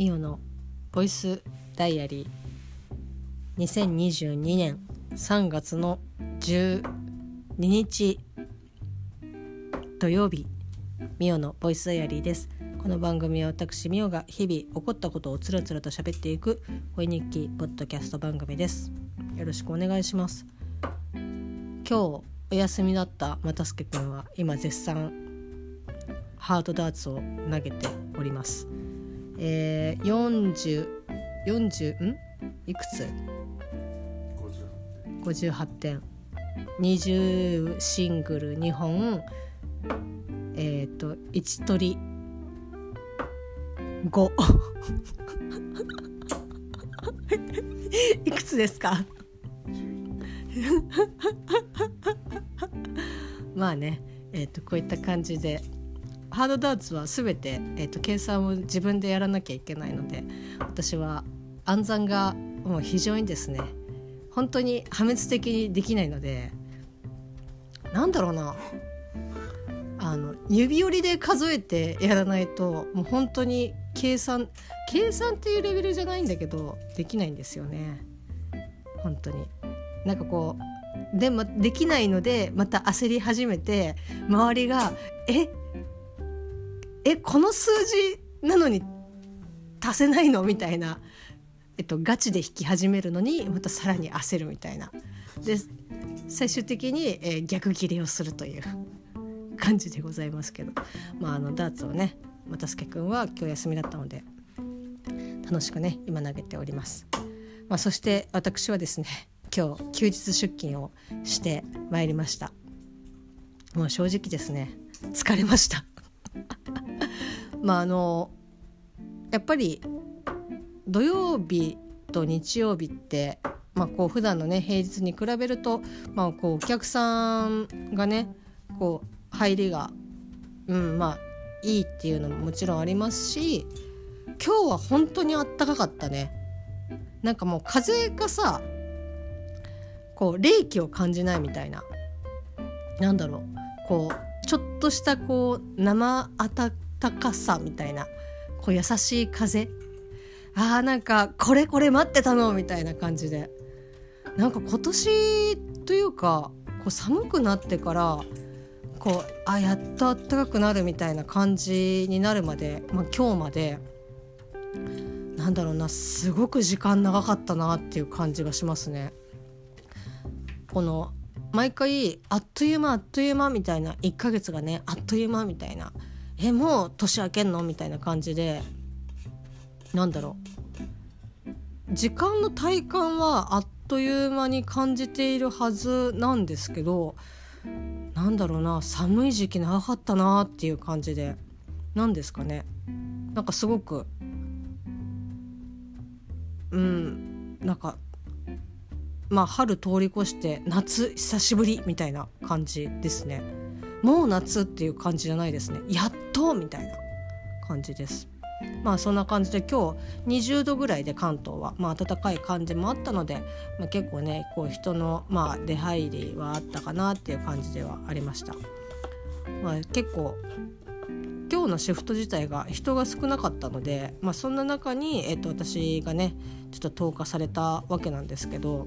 ミオのボイスダイアリー。2022年3月の12日土曜日ミオのボイスダイアリーです。この番組は私ミオが日々起こったことをつらつらと喋っていく声日記ポッドキャスト番組です。よろしくお願いします。今日お休みだった又助くんは今絶賛ハードダーツを投げております。えー、4040 40ん？いくつ ?58 点。20シングル2本。えっ、ー、と1取り5いくつですか？まあねえっ、ー、とこういった感じで。ハードダーツは全て、えーと、計算を自分でやらなきゃいけないので私は暗算がもう非常にですね本当に破滅的にできないのでなんだろうな。あの指折りで数えてやらないともう本当に計算計算っていうレベルじゃないんだけどできないんですよね。本当に。なんかこうでもできないのでまた焦り始めて周りが「え？えこの数字なのに足せないの？みたいな、えっと、ガチで引き始めるのにまたさらに焦るみたいな。で最終的に、えー、逆ギレをするという感じでございますけど、まあ、あのダーツをね又助君は今日休みだったので楽しくね今投げております。まあ、そして私はですね今日休日出勤をしてまいりました。もう正直ですね疲れました。まああのやっぱり土曜日と日曜日ってまあ、こう普段のね平日に比べると、まあ、こうお客さんがねこう入りが、うんまあ、いいっていうのももちろんありますし今日は本当にあったかかったね。なんかもう風がさこう冷気を感じないみたいな。なんだろう。こうちょっとしたこう生暖かさみたいなこう優しい風あーなんかこれこれ待ってたのみたいな感じでなんか今年というかこう寒くなってからこうあやっと暖かくなるみたいな感じになるまで、まあ、今日までなんだろうなすごく時間長かったなっていう感じがしますね。この毎回あっという間あっという間みたいな1ヶ月がねあっという間みたいなえもう年明けんの？みたいな感じでなんだろう。時間の体感はあっという間に感じているはずなんですけどなんだろうな寒い時期長かったなっていう感じで何ですかね。なんかすごくうんなんかまあ春通り越して夏久しぶりみたいな感じですね。もう夏っていう感じじゃないですねやっとみたいな感じですまあそんな感じで今日20度ぐらいで関東は、まあ、暖かい感じもあったので、まあ、結構ねこう人の、まあ、出入りはあったかなっていう感じではありました。まあ、結構今日のシフト自体が人が少なかったので、まあ、そんな中に、えっと、私がねちょっと投下されたわけなんですけど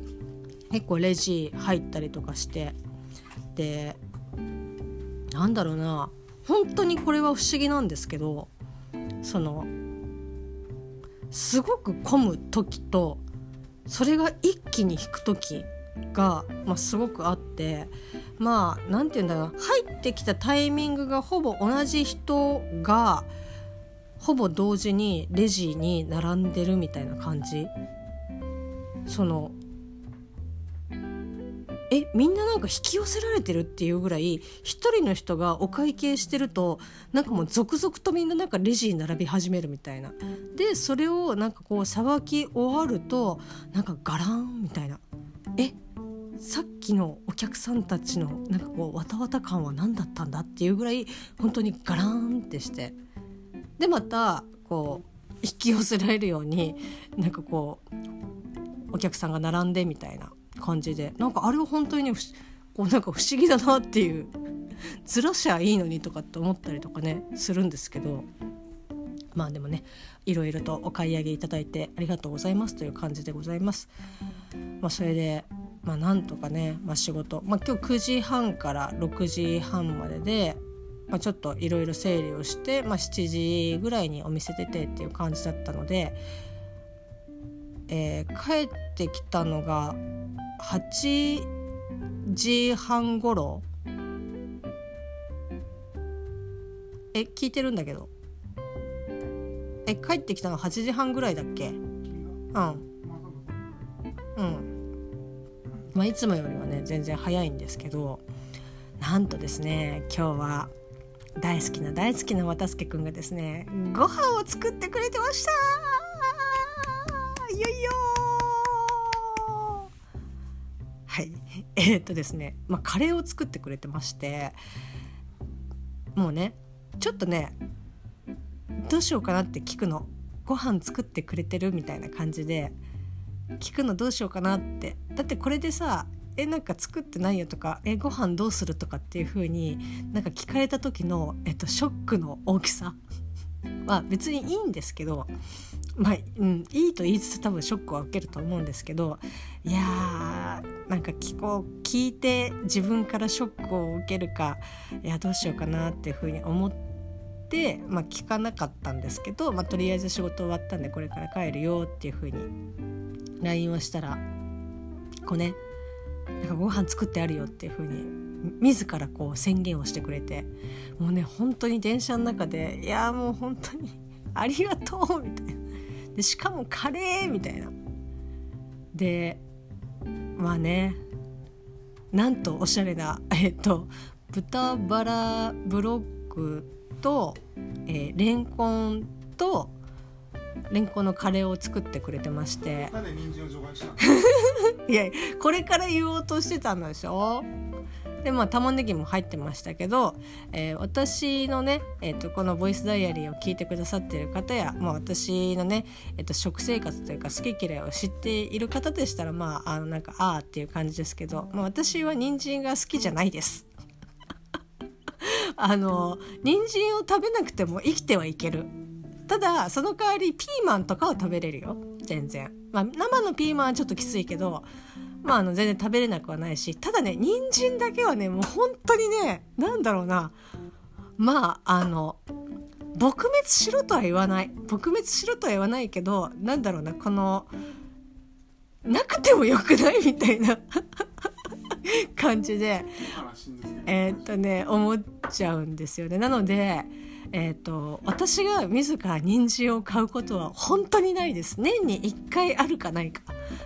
結構レジ入ったりとかしてでなんだろうな。本当にこれは不思議なんですけどそのすごく混む時とそれが一気に引く時が、まあ、すごくあってまあ何て言うんだろう入ってきたタイミングがほぼ同じ人がほぼ同時にレジに並んでるみたいな感じ。そのえみんななんか引き寄せられてるっていうぐらい一人の人がお会計してるとなんかもう続々とみんななんかレジに並び始めるみたいな。でそれをなんかこうさばき終わるとなんかガランみたいな。えさっきのお客さんたちのなんかこうわたわた感は何だったんだっていうぐらい本当にガランってして。でまたこう引き寄せられるようになんかこうお客さんが並んでみたいな。感じで。なんかあれは本当にねこうなんか不思議だなっていう。ずらしゃいいのにとかって思ったりとかねするんですけど。まあでもねいろいろとお買い上げいただいてありがとうございますという感じでございます。まあ、それで、まあ、なんとかね、まあ、仕事、まあ、今日9時半から6時半までで、まあ、ちょっといろいろ整理をして、まあ、7時ぐらいにお店出てっていう感じだったので、えー、帰ってきたのが8時半ごろえ聞いてるんだけど。え帰ってきたの8時半ぐらいだっけ？うん。うん。まあいつもよりはね全然早いんですけど。なんとですね今日は大好きな大好きな渡助くんがですねご飯を作ってくれてましたいよいよ。え、っとですね、まあ、カレーを作ってくれてましてもうねちょっとねどうしようかなって聞くの。ご飯作ってくれてるみたいな感じで聞くのどうしようかなって。だってこれでさえなんか作ってないよとかえご飯どうするとかっていう風になんか聞かれた時の、えっと、ショックの大きさは別にいいんですけどまあ、うん、いいと言いつつ多分ショックは受けると思うんですけどいやーなんか聞こう聞いて自分からショックを受けるかいやどうしようかなっていう風に思って。まあ、聞かなかったんですけど、まあ、とりあえず仕事終わったんでこれから帰るよっていう風に LINE をしたらこうねなんかご飯作ってあるよっていう風に自らこう宣言をしてくれてもうね本当に電車の中でいやもう本当にありがとうみたいなでしかもカレーみたいな。でまあねなんとおしゃれな えっと豚バラブロックと、えー、レンコンとレンコンのカレーを作ってくれてまして。いやこれから言おうとしてたんでしょ？でまあ玉ねぎも入ってましたけど、えー、私のね、えーと、この「ボイスダイアリー」を聞いてくださってる方や、まあ、私のね、えーと、食生活というか好き嫌いを知っている方でしたらまああのなんかああっていう感じですけど、まあ、私は人参が好きじゃないです。あの人参を食べなくても生きてはいける。ただその代わりピーマンとかは食べれるよ。全然、まあ、生のピーマンはちょっときついけどまあ、あの全然食べれなくはないしただね人参だけはねもう本当にねなんだろうな。まああの撲滅しろとは言わない。撲滅しろとは言わないけどなんだろうなこのなくてもよくないみたいな 感じでえー、っとね思っちゃうんですよね。なのでえーと、私が自ら人参を買うことは本当にないです。年に1回あるかないか。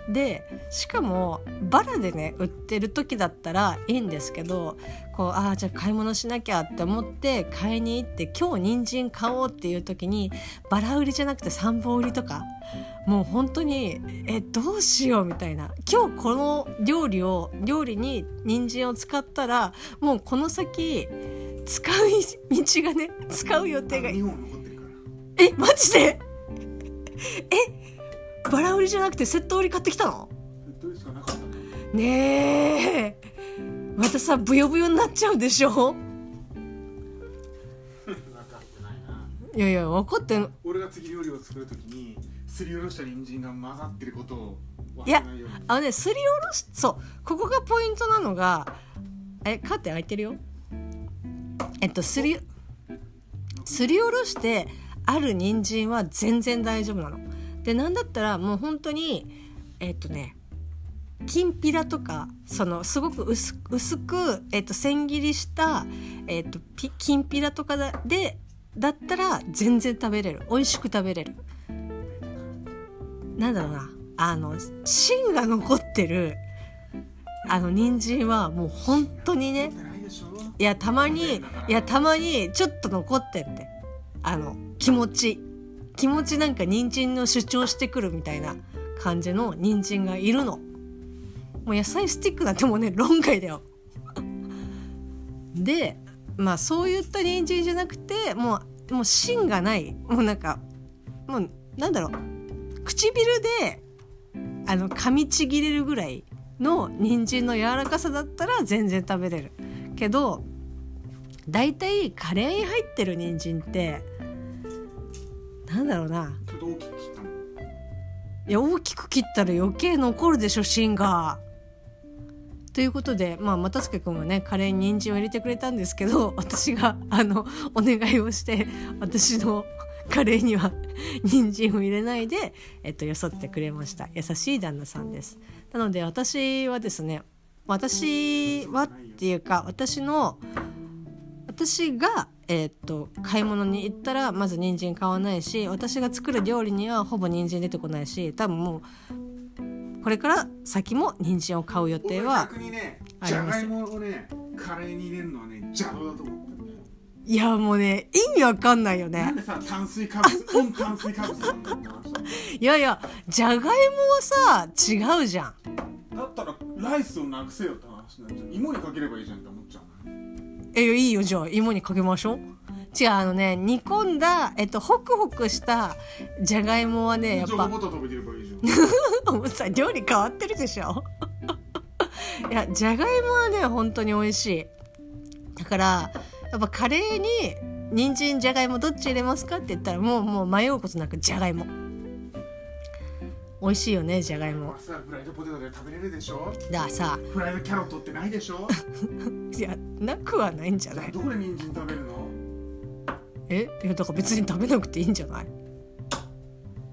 でしかもバラでね売ってる時だったらいいんですけどこうああじゃあ買い物しなきゃって思って買いに行って今日人参買おうっていう時にバラ売りじゃなくて3本売りとかもう本当にえどうしようみたいな。今日この料理を料理に人参を使ったらもうこの先使う道がね使う予定が。えマジで？えバラ売りじゃなくてセット売り買ってきたの？ねえ。またさブヨブヨになっちゃうでしょ？いやいや分かってん。俺が次料理を作るときにすりおろした人参が混ざってることをいやあのねすりおろしそうここがポイントなのがえカーテン開いてるよえっとすりすりおろしてある人参は全然大丈夫なの。でなんだったらもう本当にえっとねきんぴらとかそのすごく薄く、えっと、千切りした、えっと、きんぴらとかでだったら全然食べれる美味しく食べれる。なんだろうなあの芯が残ってるあの人参はもう本当にねいやたまにいやたまにちょっと残ってんであの気持ち。気持ちなんか人参の主張してくるみたいな感じの人参がいるの。もう野菜スティックなんてもうね論外だよ。でまあそういった人参じゃなくてもうもう芯がない。もうなんかもうなんだろう。唇であの噛みちぎれるぐらいの人参の柔らかさだったら全然食べれる。けど大体カレーに入ってる人参ってなんだろうな。ちょっと大きく切ったの？いや大きく切ったら余計残るでしょ芯が。ということで、まあ、又助君はねカレーに人参を入れてくれたんですけど 私があのお願いをして私の カレーには 人参を入れないで、えっと、よそってくれました。優しい旦那さんです。なので私はですね私はっていうか私の私が、えーっと買い物に行ったらまず人参買わないし私が作る料理にはほぼ人参出てこないし多分もうこれから先も人参を買う予定はあります。じゃがいもをねカレーに入れるのはね邪道だと思ってる。んだよいやもうね意味わかんないよね。なんでさ炭水化物 温炭水化物なんだって話だいやいやじゃがいもはさ違うじゃん。だったらライスをなくせよって話になっちゃう芋にかければいいじゃんって思っちゃうのね。えいいよじゃあ。芋にかけましょう。違うあのね煮込んだえっとホクホクしたじゃがいもはねやっぱ。料理変わってるでしょ。いやじゃがいもはね本当に美味しい。だからやっぱカレーに人参じゃがいもどっち入れますかって言ったらもうもう迷うことなくじゃがいも美味しいよねじゃがいも。さフライドポテトで食べれるでしょ？ださ。フライドキャロットってないでしょ？いやなくはないんじゃない？どこで人参食べるの？え？いやだから別に食べなくていいんじゃない？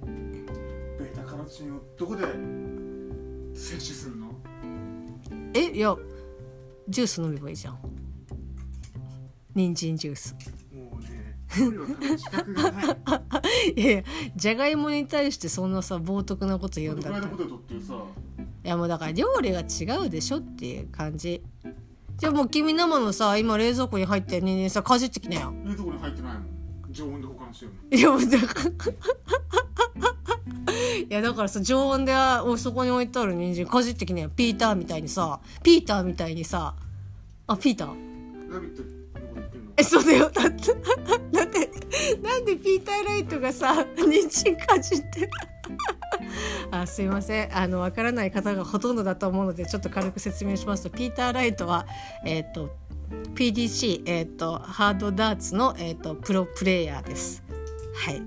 ベータカロチンをどこで摂取するの？え？いやジュース飲めばいいじゃん。人参ジュースい いやいやじゃがいもに対してそんなさ冒涜なこと言うんフだっていやもうだから料理が違うでしょっていう感じ。じゃあもう君生のさ今冷蔵庫に入ってる人間さかじってきなよ。冷蔵庫に入ってないもん常温で保管してるの？いやもうだから いやだからさ常温でおそこに置いてある人参かじってきなよ。ピーターみたいにさピーターみたいにさ。あピーター？えそうだよ。だってだってなんでピーター・ライトがさ人参かじって あすいません。あのわからない方がほとんどだと思うのでちょっと軽く説明しますとピーター・ライトはえっ、と PDC、えー、とハードダーツの、えー、とプロプレイヤーです。はい。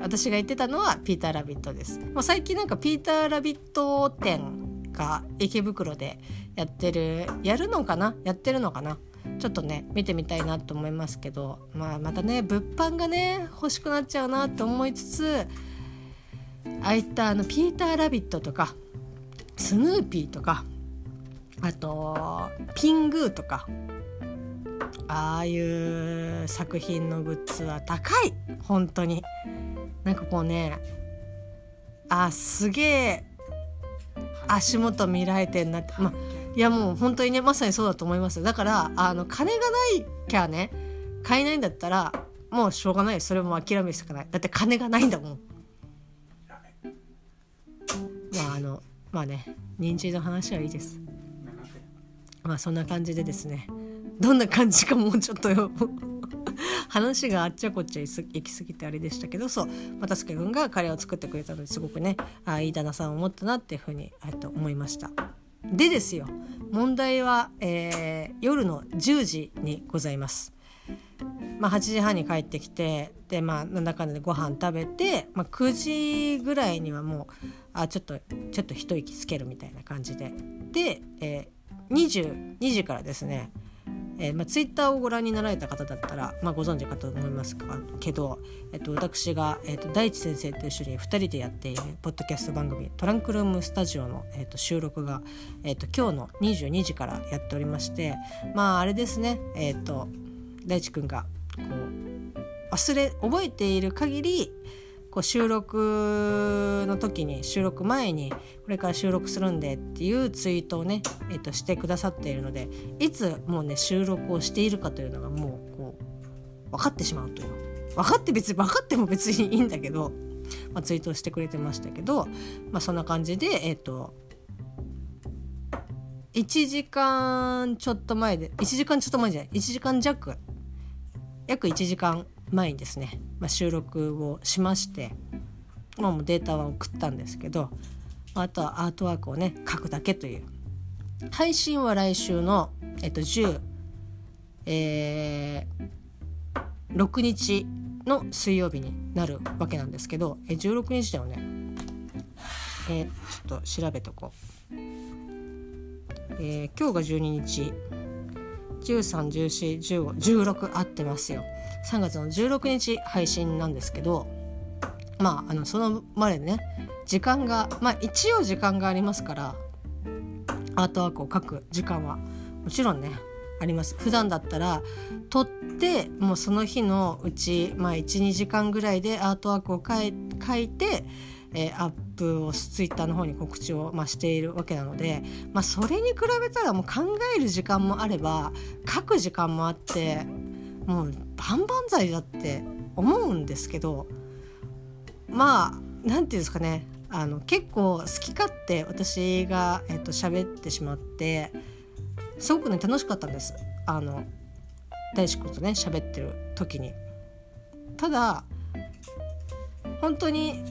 私が言ってたのはピーター・ラビットです。もう最近なんかピーター・ラビット展が池袋でやってるやるのかな？やってるのかな？ちょっとね見てみたいなと思いますけど、まあ、またね物販がね欲しくなっちゃうなと思いつつああいったあのピーター・ラビットとかスヌーピーとかあとピングーとかああいう作品のグッズは高い。本当に。なんかこうねあすげえ足元見られてんなって。まあいやもう本当にねまさにそうだと思います。だからあの金がないきゃね買えないんだったらもうしょうがない。それも諦めるしかない。だって金がないんだもん。まああのまあね人参の話はいいです。まあそんな感じでですね。どんな感じかもうちょっとよ。話があっちゃこっちゃ行き過ぎてあれでしたけどそう。又助君がカレーを作ってくれたのですごくねあいい旦那さんを持ったなっていうふうにえっと思いました。でですよ問題は、えー夜の10時にございます。まあ、8時半に帰ってきてでまあなんだかんだでご飯食べて、まあ、9時ぐらいにはもうあちょっとちょっと一息つけるみたいな感じでで、えー、22時からですね、えーまあ、ツイッターをご覧になられた方だったら、まあ、ご存知かと思いますけど、えっと、私が、えっと、大地先生と一緒に2人でやっているポッドキャスト番組「トランクルームスタジオの」えっと、収録が、えっと、今日の22時からやっておりましてまああれですねえっと大地くんがこう忘れ覚えている限りこう収録の時に収録前にこれから収録するんでっていうツイートをね、えっとしてくださっているのでいつもうね収録をしているかというのがもうこう分かってしまうという。分かって別に分かっても別にいいんだけど、まあ、ツイートをしてくれてましたけど、まあ、そんな感じでえっと1時間ちょっと前で1時間ちょっと前じゃない1時間弱。約1時間前にですね、まあ、収録をしまして、まあ、もうデータは送ったんですけどあとはアートワークをね書くだけという。配信は来週の、えっと、10、えー、6日の水曜日になるわけなんですけどえ16日だよね。えちょっと調べとこう、えー、今日が12日。13141516合ってますよ。3月の16日配信なんですけどまああのそのまでね時間がまあ一応時間がありますからアートワークを描く時間はもちろんねあります。普段だったら撮ってもうその日のうち、まあ、12時間ぐらいでアートワークを書い書いて、えー、アップをツイッターの方に告知を、まあ、しているわけなので、まあ、それに比べたらもう考える時間もあれば書く時間もあってもう万々歳だって思うんですけどまあ何て言うんですかねあの結構好き勝手私が、えっと喋ってしまってすごくね楽しかったんですあの大志君とね喋ってる時に。ただ本当に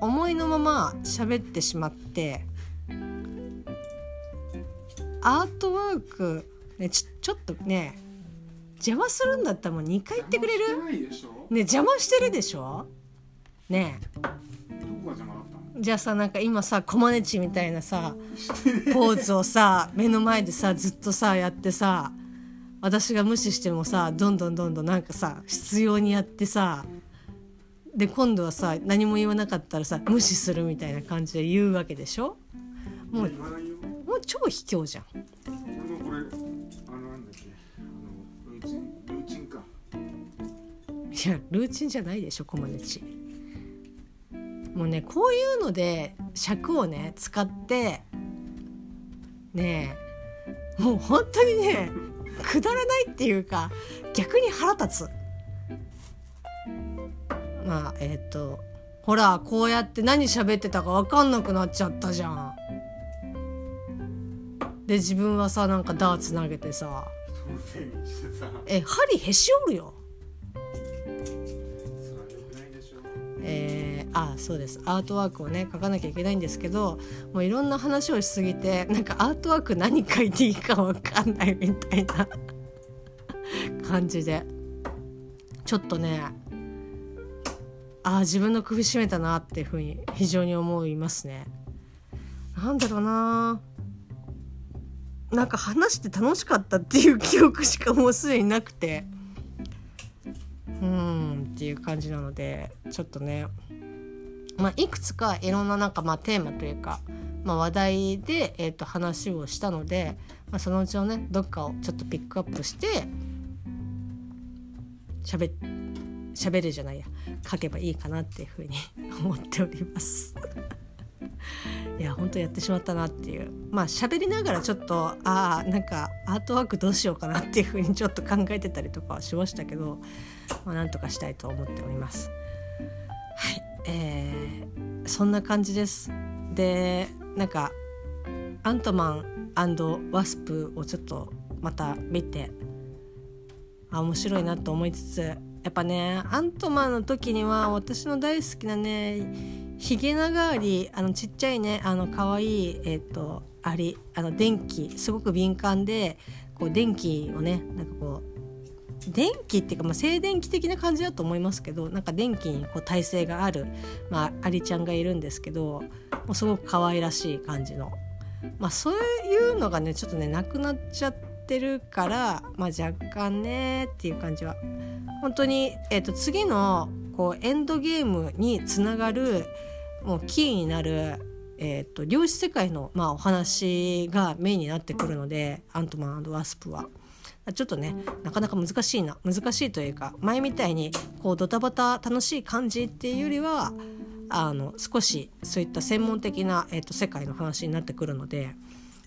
思いのまま喋ってしまってアートワーク、ね、ちちょっとね邪魔するんだったらもう2回言ってくれる？ね邪魔してるでしょ？ね。じゃあさなんか今さコマネチみたいなさポーズをさ目の前でさずっとさやってさ私が無視してもさどんどんどんどんなんかさ必要にやってさで今度はさ何も言わなかったらさ無視するみたいな感じで言うわけでしょ？もうもう超卑怯じゃん。これあのなんだっけあのルーチンルーチンかいやルーチンじゃないでしょコマネチ。もうねこういうので尺をね使ってねえもう本当にねくだらないっていうか逆に腹立つまあえっ、ー、とほらこうやって何喋ってたか分かんなくなっちゃったじゃん。で自分はさなんかダーツ投げてさ。え針へし折るよ。あそうです。アートワークをね書かなきゃいけないんですけどもういろんな話をしすぎてなんかアートワーク何書いていいか分かんないみたいな感じで。ちょっとねああ自分の首絞めたなっていうふうに非常に思いますね。なんだろうな。なんか話して楽しかったっていう記憶しかもうすでになくて。うんっていう感じなのでちょっとね。まあ、いくつかいろんななんかまあテーマというか、まあ、話題で、えー、と話をしたので、まあ、そのうちのねどっかをちょっとピックアップしてしゃべしゃべるじゃないや書けばいいかなっていうふうに 思っております。いや本当やってしまったなっていうまあ喋りながらちょっとああなんかアートワークどうしようかなっていうふうにちょっと考えてたりとかはしましたけど、まあ、なんとかしたいと思っております。はいえー、そんな感じですでなんかアントマンワスプをちょっとまた見てあ面白いなと思いつつやっぱねアントマンの時には私の大好きなねヒゲ長アリあのちっちゃいねあの可愛いえっ、ー、とアリあの電気すごく敏感でこう電気をねなんかこう電気っていうか、まあ、静電気的な感じだと思いますけどなんか電気にこう耐性がある、まあ、アリちゃんがいるんですけどもうすごく可愛らしい感じの、まあ、そういうのがねちょっとねなくなっちゃっててるから、まあ、若干ねっていう感じは本当に、えー、と次のこうエンドゲームにつながるもうキーになるえーと、量子世界の、まあ、お話がメインになってくるのでアントマンワスプは。ちょっとねなかなか難しいな難しいというか前みたいにこうドタバタ楽しい感じっていうよりはあの少しそういった専門的な、えーと、世界の話になってくるので、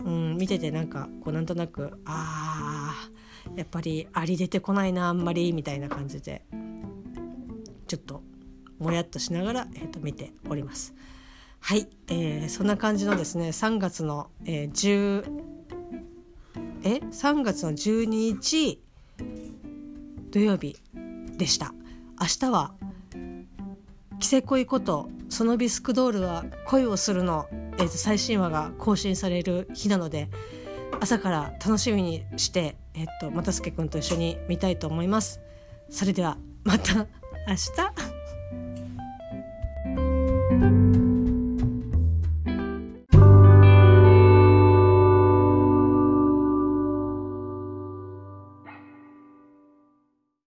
うん、見ててなんかこうなんとなくあーやっぱりあり出てこないなあんまりみたいな感じでちょっともやっとしながら、えーと、見ております。はい、えー、そんな感じのですね3月の、えー、え3月の12日土曜日でした明日は「キセ恋ことそのビスクドールは恋をするの」えー、と最新話が更新される日なので朝から楽しみにして、えー、と又助君と一緒に見たいと思います。それではまた明日